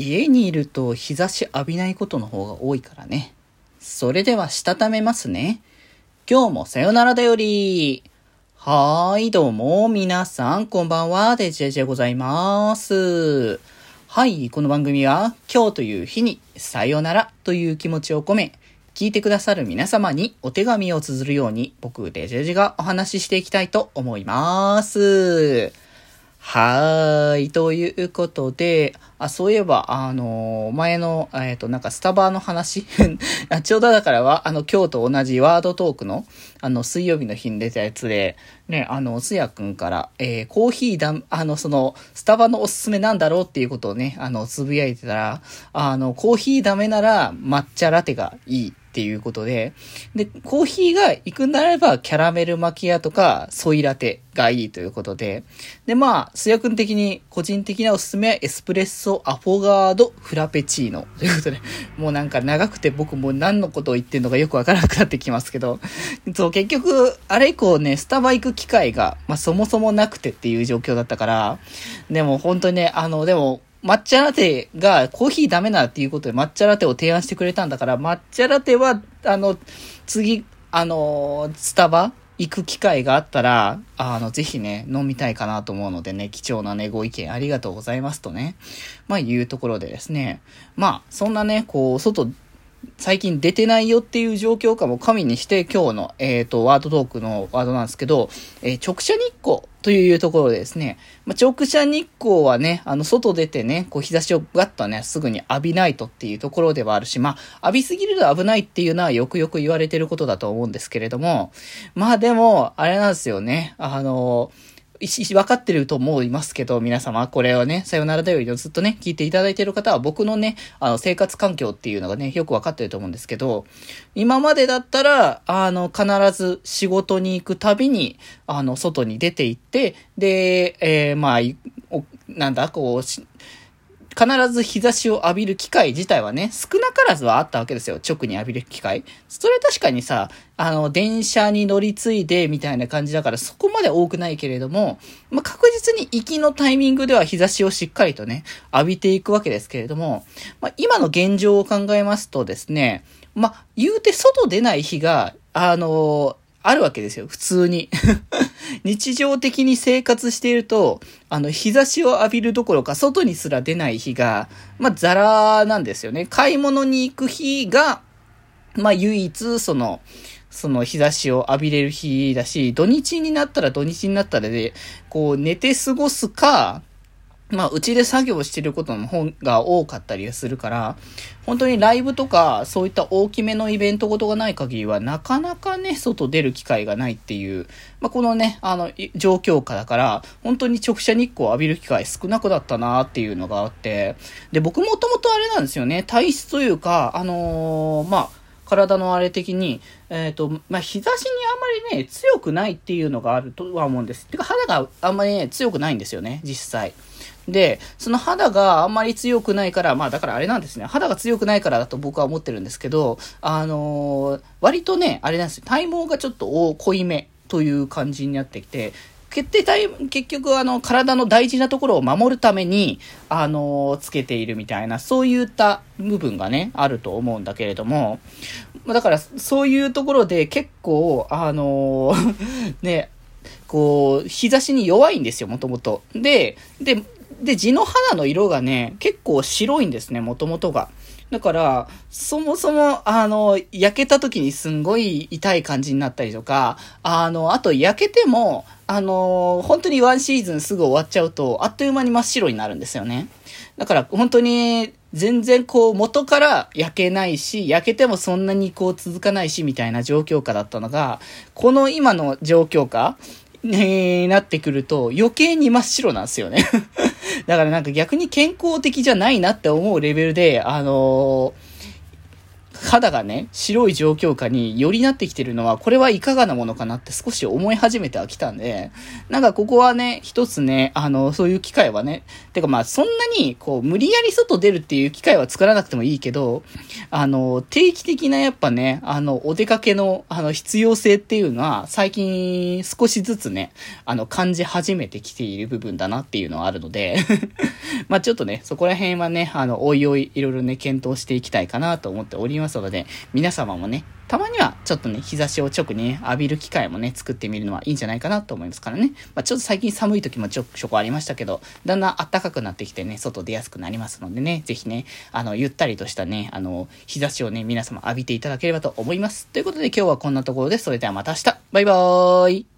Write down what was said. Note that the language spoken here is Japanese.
家にいると日差し浴びないことの方が多いからね。それではしたためますね。今日もさよならだより。はーい、どうも、皆さん、こんばんは、デジェジェございます。はい、この番組は、今日という日に、さよならという気持ちを込め、聞いてくださる皆様にお手紙を綴るように、僕、デジェジェがお話ししていきたいと思います。はーい。ということで、あ、そういえば、あの、前の、えっ、ー、と、なんかスタバの話 ちょうどだからは、あの、今日と同じワードトークの、あの、水曜日の日に出たやつで、ね、あの、すやくんから、えー、コーヒーだ、あの、その、スタバのおすすめなんだろうっていうことをね、あの、つぶやいてたら、あの、コーヒーダメなら抹茶ラテがいい。っていうことで、で、コーヒーが行くんならば、キャラメルマキアとか、ソイラテがいいということで、で、まあ、すやくん的に、個人的なおすすめは、エスプレッソアフォガードフラペチーノ。ということで、もうなんか長くて僕も何のことを言ってんのかよくわからなくなってきますけど、そう、結局、あれ以降ね、スタバ行く機会が、まあそもそもなくてっていう状況だったから、でも本当にね、あの、でも、抹茶ラテがコーヒーダメなっていうことで抹茶ラテを提案してくれたんだから、抹茶ラテは、あの、次、あの、スタバ行く機会があったら、あの、ぜひね、飲みたいかなと思うのでね、貴重なね、ご意見ありがとうございますとね、まあいうところでですね、まあ、そんなね、こう、外最近出てないよっていう状況かも加味にして今日の、えっ、ー、と、ワードトークのワードなんですけど、えー、直射日光というところでですね、まあ、直射日光はね、あの、外出てね、こう日差しをガッとね、すぐに浴びないとっていうところではあるし、まあ、浴びすぎると危ないっていうのはよくよく言われてることだと思うんですけれども、まあでも、あれなんですよね、あのー分かってると思いますけど、皆様、これをね、さよならだよりをずっとね、聞いていただいている方は、僕のね、あの、生活環境っていうのがね、よく分かってると思うんですけど、今までだったら、あの、必ず仕事に行くたびに、あの、外に出て行って、で、えー、まあ、なんだ、こう、必ず日差しを浴びる機会自体はね、少なからずはあったわけですよ。直に浴びる機会。それ確かにさ、あの、電車に乗り継いでみたいな感じだからそこまで多くないけれども、まあ、確実に行きのタイミングでは日差しをしっかりとね、浴びていくわけですけれども、まあ、今の現状を考えますとですね、まあ、言うて外出ない日が、あのあるわけですよ、普通に。日常的に生活していると、あの、日差しを浴びるどころか、外にすら出ない日が、まあ、ザラなんですよね。買い物に行く日が、まあ、唯一、その、その日差しを浴びれる日だし、土日になったら土日になったらで、こう寝て過ごすか、まあ、うちで作業してることの方が多かったりするから、本当にライブとか、そういった大きめのイベントごとがない限りは、なかなかね、外出る機会がないっていう、まあ、このね、あの、状況下だから、本当に直射日光を浴びる機会少なくなったなっていうのがあって、で、僕もともとあれなんですよね、体質というか、あのー、まあ、体のあれ的に、えっ、ー、と、まあ、日差しにあんまりね、強くないっていうのがあるとは思うんです。てか、肌があんまりね、強くないんですよね、実際。で、その肌があんまり強くないから、まあだからあれなんですね。肌が強くないからだと僕は思ってるんですけど、あのー、割とね、あれなんですよ。体毛がちょっと濃いめという感じになってきて、決定体、結局あの、体の大事なところを守るために、あのつけているみたいな、そういった部分がね、あると思うんだけれども、だから、そういうところで結構、あの ね、こう、日差しに弱いんですよ、もともと。で、で、で、地の肌の色がね、結構白いんですね、もともとが。だから、そもそも、あの、焼けた時にすんごい痛い感じになったりとか、あの、あと焼けても、あの、本当にワンシーズンすぐ終わっちゃうと、あっという間に真っ白になるんですよね。だから、本当に、全然こう元から焼けないし、焼けてもそんなにこう続かないしみたいな状況下だったのが、この今の状況下になってくると余計に真っ白なんですよねだからなんか逆に健康的じゃないなって思うレベルで、あのー、肌がね、白い状況下によりなってきてるのは、これはいかがなものかなって少し思い始めてはきたんで、なんかここはね、一つね、あの、そういう機会はね、てかまあそんなに、こう、無理やり外出るっていう機会は作らなくてもいいけど、あの、定期的なやっぱね、あの、お出かけの、あの、必要性っていうのは、最近少しずつね、あの、感じ始めてきている部分だなっていうのはあるので まあちょっとね、そこら辺はね、あの、おいおいいろいろね、検討していきたいかなと思っております。ので、皆様もね、たまにはちょっとね、日差しを直に、ね、浴びる機会もね、作ってみるのはいいんじゃないかなと思いますからね。まあ、ちょっと最近寒い時もちょくちょこありましたけど、だんだん暖かくなってきてね、外出やすくなりますのでね、ぜひね、あの、ゆったりとしたね、あの、日差しをね、皆様浴びていただければと思います。ということで今日はこんなところで、それではまた明日バイバーイ